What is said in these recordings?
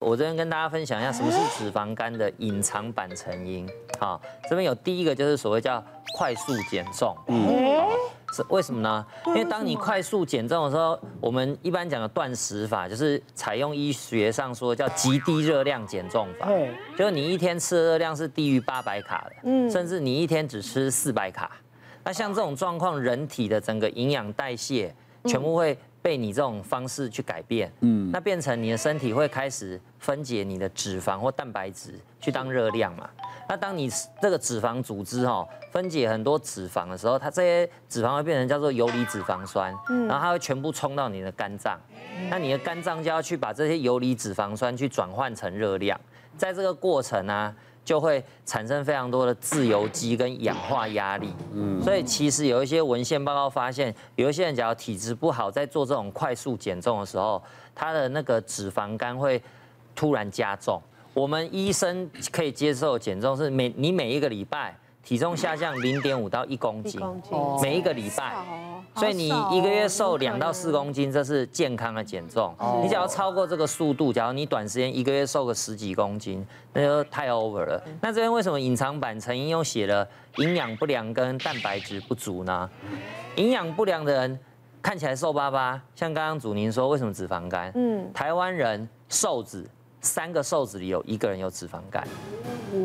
我这边跟大家分享一下什么是脂肪肝的隐藏版成因。好，这边有第一个就是所谓叫快速减重。嗯，是为什么呢？因为当你快速减重的时候，我们一般讲的断食法就是采用医学上说叫极低热量减重法。对，就是你一天吃的热量是低于八百卡的，嗯，甚至你一天只吃四百卡。那像这种状况，人体的整个营养代谢全部会。被你这种方式去改变，嗯，那变成你的身体会开始分解你的脂肪或蛋白质去当热量嘛。那当你这个脂肪组织哈分解很多脂肪的时候，它这些脂肪会变成叫做游离脂肪酸，然后它会全部冲到你的肝脏，那你的肝脏就要去把这些游离脂肪酸去转换成热量，在这个过程呢。就会产生非常多的自由基跟氧化压力，嗯，所以其实有一些文献报告发现，有一些人假如体质不好，在做这种快速减重的时候，他的那个脂肪肝会突然加重。我们医生可以接受减重是每你每一个礼拜体重下降零点五到一公斤，每一个礼拜。所以你一个月瘦两到四公斤，这是健康的减重。你只要超过这个速度，假如你短时间一个月瘦个十几公斤，那就太 over 了。那这边为什么隐藏版成因又写了营养不良跟蛋白质不足呢？营养不良的人看起来瘦巴巴，像刚刚祖宁说，为什么脂肪肝？嗯，台湾人瘦子三个瘦子里有一个人有脂肪肝，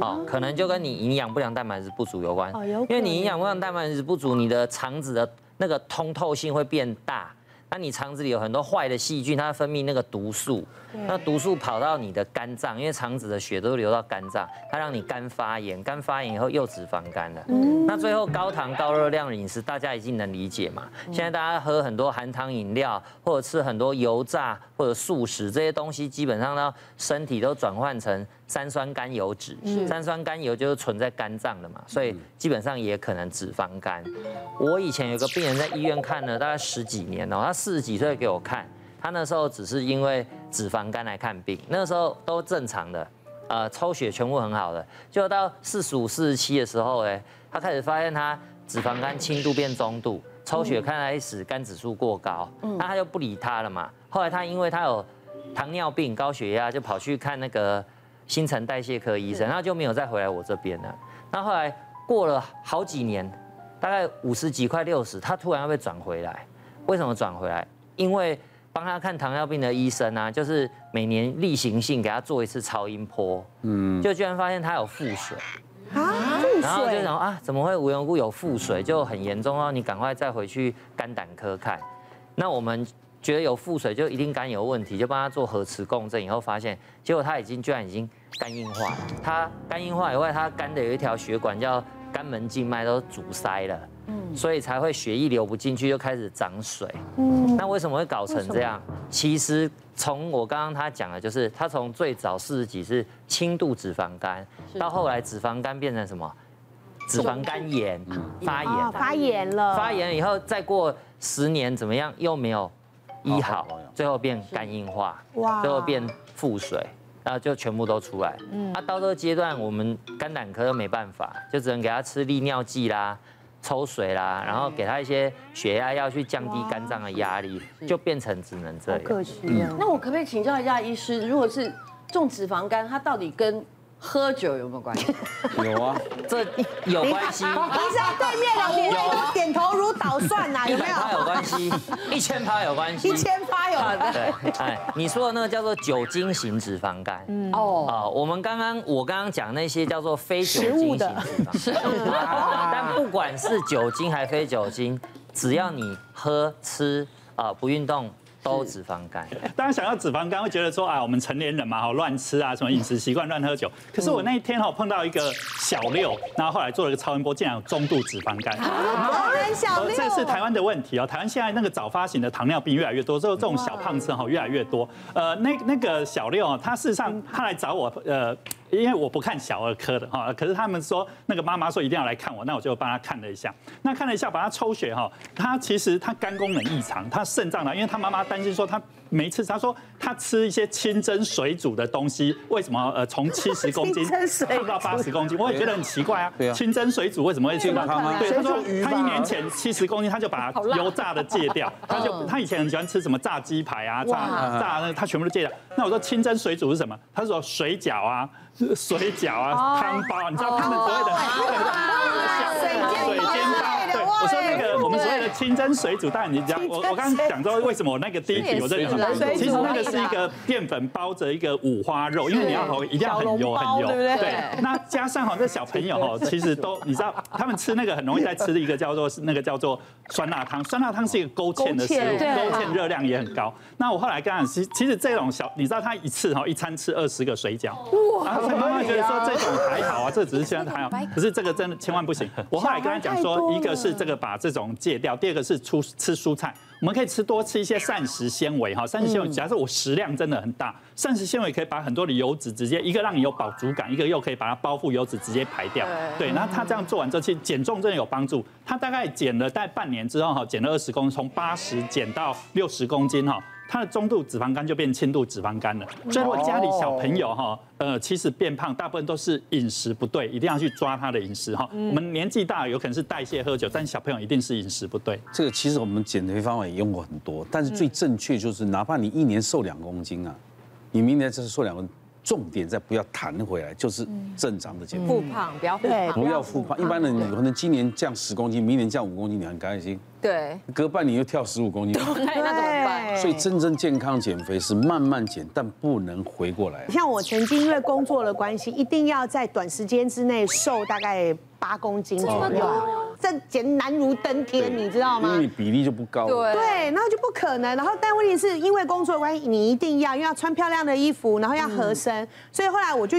哦，可能就跟你营养不良、蛋白质不足有关。因为你营养不良、蛋白质不足，你的肠子的。那个通透性会变大，那你肠子里有很多坏的细菌，它分泌那个毒素，那毒素跑到你的肝脏，因为肠子的血都流到肝脏，它让你肝发炎，肝发炎以后又脂肪肝了。那最后高糖高热量的饮食，大家已经能理解嘛？现在大家喝很多含糖饮料，或者吃很多油炸或者素食这些东西，基本上呢，身体都转换成。三酸甘油脂，三酸甘油就是存在肝脏的嘛，所以基本上也可能脂肪肝。我以前有个病人在医院看了大概十几年哦，他四十几岁给我看，他那时候只是因为脂肪肝来看病，那个时候都正常的，呃，抽血全部很好的，就到四十五、四十七的时候，哎，他开始发现他脂肪肝轻度变中度，抽血看来时肝指数过高，那他就不理他了嘛。后来他因为他有糖尿病、高血压，就跑去看那个。新陈代谢科医生，然后就没有再回来我这边了。那后来过了好几年，大概五十几快六十，他突然又被转回来。为什么转回来？因为帮他看糖尿病的医生啊，就是每年例行性给他做一次超音波，嗯，就居然发现他有腹水啊，然后就想啊，怎么会无缘无故有腹水，就很严重哦，你赶快再回去肝胆科看。那我们。觉得有腹水就一定肝有问题，就帮他做核磁共振，以后发现，结果他已经居然已经肝硬化。他肝硬化以外，他肝的有一条血管叫肝门静脉都阻塞了，嗯，所以才会血液流不进去，就开始长水。嗯，那为什么会搞成这样？其实从我刚刚他讲的，就是他从最早四十几是轻度脂肪肝，到后来脂肪肝变成什么？脂肪肝炎，发炎，发炎了。发炎以后再过十年怎么样？又没有。医好，最后变肝硬化，哇，最后变腹水，然后就全部都出来。嗯，那到这个阶段，我们肝胆科都没办法，就只能给他吃利尿剂啦、抽水啦，然后给他一些血压药去降低肝脏的压力，就变成只能这样。可惜。那我可不可以请教一下医师，如果是重脂肪肝，它到底跟喝酒有没有关系？有啊，这有关系。医生对面的点都点头如捣蒜呐，有没有？一百趴有关系，一千趴有关系，一千趴有关系。对，哎，你说的那个叫做酒精型脂肪肝。嗯哦。啊，我们刚刚我刚刚讲那些叫做非酒精型脂肪肝。但不管是酒精还非酒精，只要你喝吃啊不运动。都脂肪肝，大家想要脂肪肝会觉得说啊，我们成年人嘛，好，乱吃啊，什么饮食习惯乱喝酒。可是我那一天哈碰到一个小六，然后后来做了一个超音波，竟然有中度脂肪肝。啊，小六，这是台湾的问题哦。台湾现在那个早发型的糖尿病越来越多，之后这种小胖子哈越来越多。呃，那那个小六啊，他事实上他来找我，呃。因为我不看小儿科的哈，可是他们说那个妈妈说一定要来看我，那我就帮她看了一下。那看了一下，把她抽血哈，他其实她肝功能异常，她肾脏呢，因为她妈妈担心说她每一次他说他吃一些清蒸水煮的东西，为什么呃从七十公斤 胖到八十公斤？我也觉得很奇怪啊。对啊清蒸水煮为什么会吃到？对，他说他一年前七十公斤，他就把 油炸的戒掉，他就他以前很喜欢吃什么炸鸡排啊、炸炸那他全部都戒掉。那我说清蒸水煮是什么？他说水饺啊、水饺啊、汤包，你知道他们所谓的水煎包。对，我说那个我们所谓的清蒸水煮，当然你讲我我刚刚讲说为什么我那个第一题我这里很，其实那个是一个淀粉包着一个五花肉，因为你要好一定要很油很油，对。那加上哈这小朋友哈，其实都你知道他们吃那个很容易在吃的一个叫做是那个叫做酸辣汤，酸辣汤是一个勾芡的食物，勾芡热量也很高。那我后来刚刚其其实这种小，你知道他一次哈一餐吃二十个水饺，然后妈妈觉得说这种还好啊，这只是现在还好，可是这个真的千万不行。我后来跟他讲说，一个是这个把这种戒掉，第二个是出吃蔬菜，我们可以吃多吃一些膳食纤维哈。膳食纤维，假设我食量真的很大，膳食纤维可以把很多的油脂直接一个让你有饱足感，一个又可以把它包覆油脂直接排掉。对，那他这样做完之后，其实减重真的有帮助。他大概减了大概半年之后哈，减了二十公斤，从八十减到六十公斤哈。他的中度脂肪肝就变轻度脂肪肝了，所以如果家里小朋友哈，呃，其实变胖大部分都是饮食不对，一定要去抓他的饮食哈。我们年纪大有可能是代谢喝酒，但小朋友一定是饮食不对。这个其实我们减肥方法也用过很多，但是最正确就是，哪怕你一年瘦两公斤啊，你明年就是瘦两公斤。重点在不要弹回来，就是正常的减肥。复胖，不要复胖，不要复胖。一般人可能今年降十公斤，明年降五公斤，你很开心。对，隔半年又跳十五公斤，那怎么办？所以真正健康减肥是慢慢减，但不能回过来。像我曾经因为工作的关系，一定要在短时间之内瘦大概八公斤左右，这简直难如登天，你知道吗？因为你比例就不高。对，对，然后就不可能。然后但问题是因为工作的关系，你一定要，因为要穿漂亮的衣服，然后要合身，所以后来我就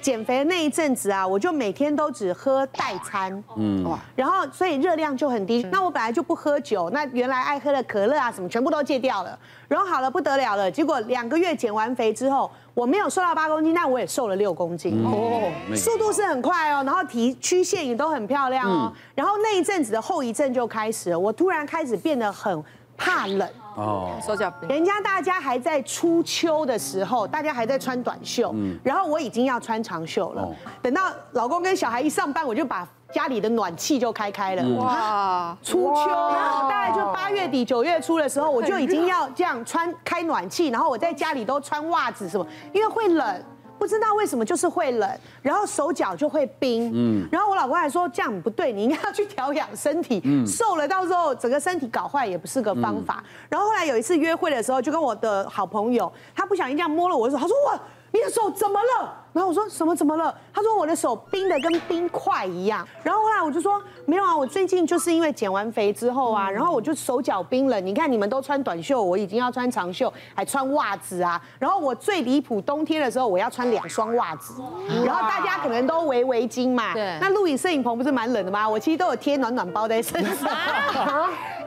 减肥的那一阵子啊，我就每天都只喝代餐，嗯，然后所以热量就很低。那我本来就不喝。喝酒，那原来爱喝的可乐啊什么全部都戒掉了，然后好了不得了了，结果两个月减完肥之后，我没有瘦到八公斤，但我也瘦了六公斤。哦，速度是很快哦，然后提曲线也都很漂亮哦，然后那一阵子的后遗症就开始了，我突然开始变得很怕冷。哦，手脚冰，人家大家还在初秋的时候，大家还在穿短袖，然后我已经要穿长袖了，等到老公跟小孩一上班，我就把。家里的暖气就开开了，哇！初秋，然后大概就八月底九月初的时候，我就已经要这样穿开暖气，然后我在家里都穿袜子什么，因为会冷，不知道为什么就是会冷，然后手脚就会冰，嗯，然后我老公还说这样不对，你应该要去调养身体，瘦了到时候整个身体搞坏也不是个方法。然后后来有一次约会的时候，就跟我的好朋友，他不小心这样摸了我的手，他说哇。你的手怎么了？然后我说什么怎么了？他说我的手冰的跟冰块一样。然后后来我就说没有啊，我最近就是因为减完肥之后啊，然后我就手脚冰冷。你看你们都穿短袖，我已经要穿长袖，还穿袜子啊。然后我最离谱，冬天的时候我要穿两双袜子。然后大家可能都围围巾嘛。对。那录影摄影棚不是蛮冷的吗？我其实都有贴暖暖包在身上。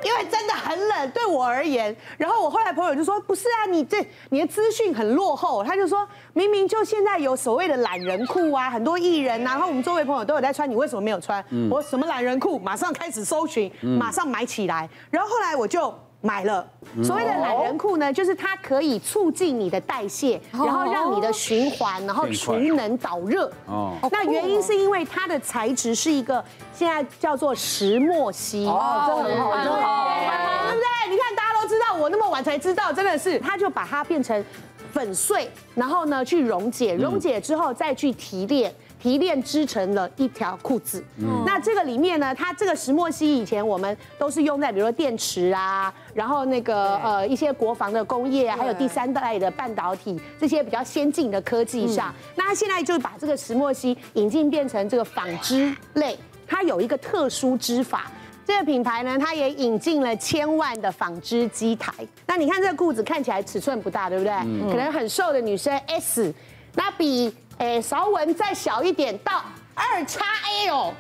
因为真的很冷，对我而言。然后我后来朋友就说：“不是啊，你这你的资讯很落后。”他就说明明就现在有所谓的懒人裤啊，很多艺人啊，然后我们周围朋友都有在穿，你为什么没有穿？我什么懒人裤？马上开始搜寻，马上买起来。然后后来我就买了。所谓的懒人裤呢，就是它可以促进你的代谢，然后让你的循环，然后除能导热。哦。那原因是因为它的材质是一个现在叫做石墨烯。哦，真的很好，对不对？你看大家都知道，我那么晚才知道，真的是，它就把它变成粉碎，然后呢去溶解，溶解之后再去提炼。提炼织成了一条裤子，嗯、那这个里面呢，它这个石墨烯以前我们都是用在比如说电池啊，然后那个呃一些国防的工业啊，还有第三代的半导体这些比较先进的科技上，嗯、那它现在就把这个石墨烯引进变成这个纺织类，它有一个特殊织法，这个品牌呢，它也引进了千万的纺织机台。那你看这个裤子看起来尺寸不大，对不对？嗯、可能很瘦的女生 S，那比。哎，稍微再小一点到二叉 L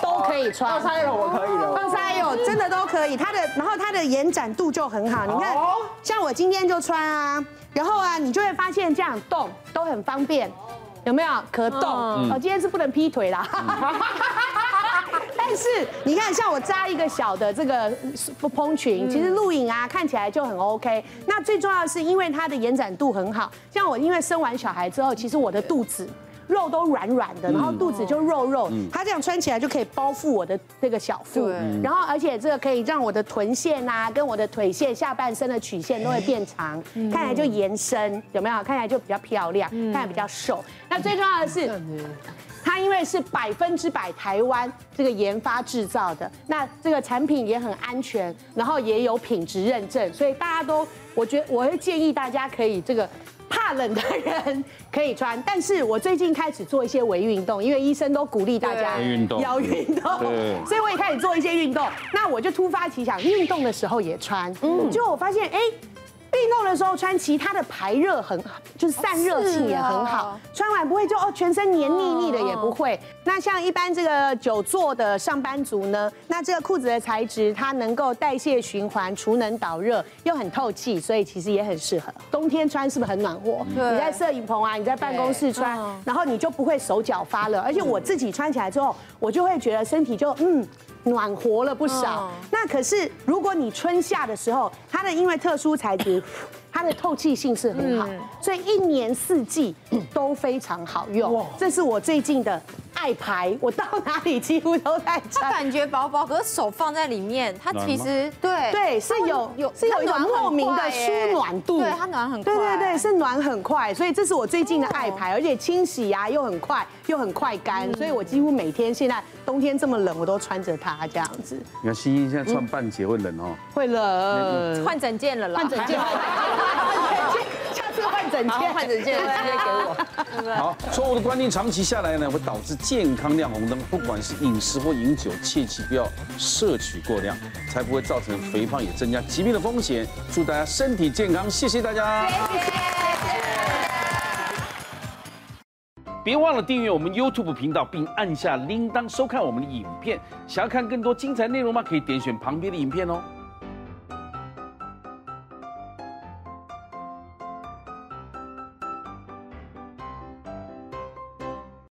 都可以穿，二叉 L 我可以的，二叉 L 真的都可以。它的，然后它的延展度就很好。你看，像我今天就穿啊，然后啊，你就会发现这样动都很方便，有没有？可动。我，今天是不能劈腿啦。但是你看，像我扎一个小的这个蓬裙，其实录影啊看起来就很 OK。那最重要的是，因为它的延展度很好。像我因为生完小孩之后，其实我的肚子。肉都软软的，然后肚子就肉肉，它这样穿起来就可以包覆我的这个小腹，然后而且这个可以让我的臀线啊，跟我的腿线、下半身的曲线都会变长，看起来就延伸，有没有？看起来就比较漂亮，看起来比较瘦。那最重要的是，它因为是百分之百台湾这个研发制造的，那这个产品也很安全，然后也有品质认证，所以大家都，我觉得我会建议大家可以这个。怕冷的人可以穿，但是我最近开始做一些微运动，因为医生都鼓励大家要运动，所以我也开始做一些运动。那我就突发奇想，运动的时候也穿，嗯，就我发现，哎。运动的时候穿，其他的排热很好，就是散热性也很好。穿完不会就哦全身黏腻腻的也不会。那像一般这个久坐的上班族呢，那这个裤子的材质它能够代谢循环、储能导热，又很透气，所以其实也很适合冬天穿，是不是很暖和？你在摄影棚啊，你在办公室穿，然后你就不会手脚发热。而且我自己穿起来之后，我就会觉得身体就嗯。暖和了不少。那可是，如果你春夏的时候，它的因为特殊材质，它的透气性是很好，所以一年四季都非常好用。这是我最近的爱牌，我到哪里几乎都在穿。它感觉薄薄，可是手放在里面，它其实对对是有有是有一种莫名的舒暖度。对，它暖很快。对对对，是暖很快，所以这是我最近的爱牌，而且清洗呀又很快又很快干，所以我几乎每天现在。冬天这么冷，我都穿着它这样子。你看欣欣现在穿半截会冷哦，会冷。换整件了啦，换整件，整件，换整件直接给我。好，错误的观念长期下来呢，会导致健康亮红灯。不管是饮食或饮酒，切记不要摄取过量，才不会造成肥胖，也增加疾病的风险。祝大家身体健康，谢谢大家。谢谢。别忘了订阅我们 YouTube 频道，并按下铃铛收看我们的影片。想要看更多精彩内容吗？可以点选旁边的影片哦。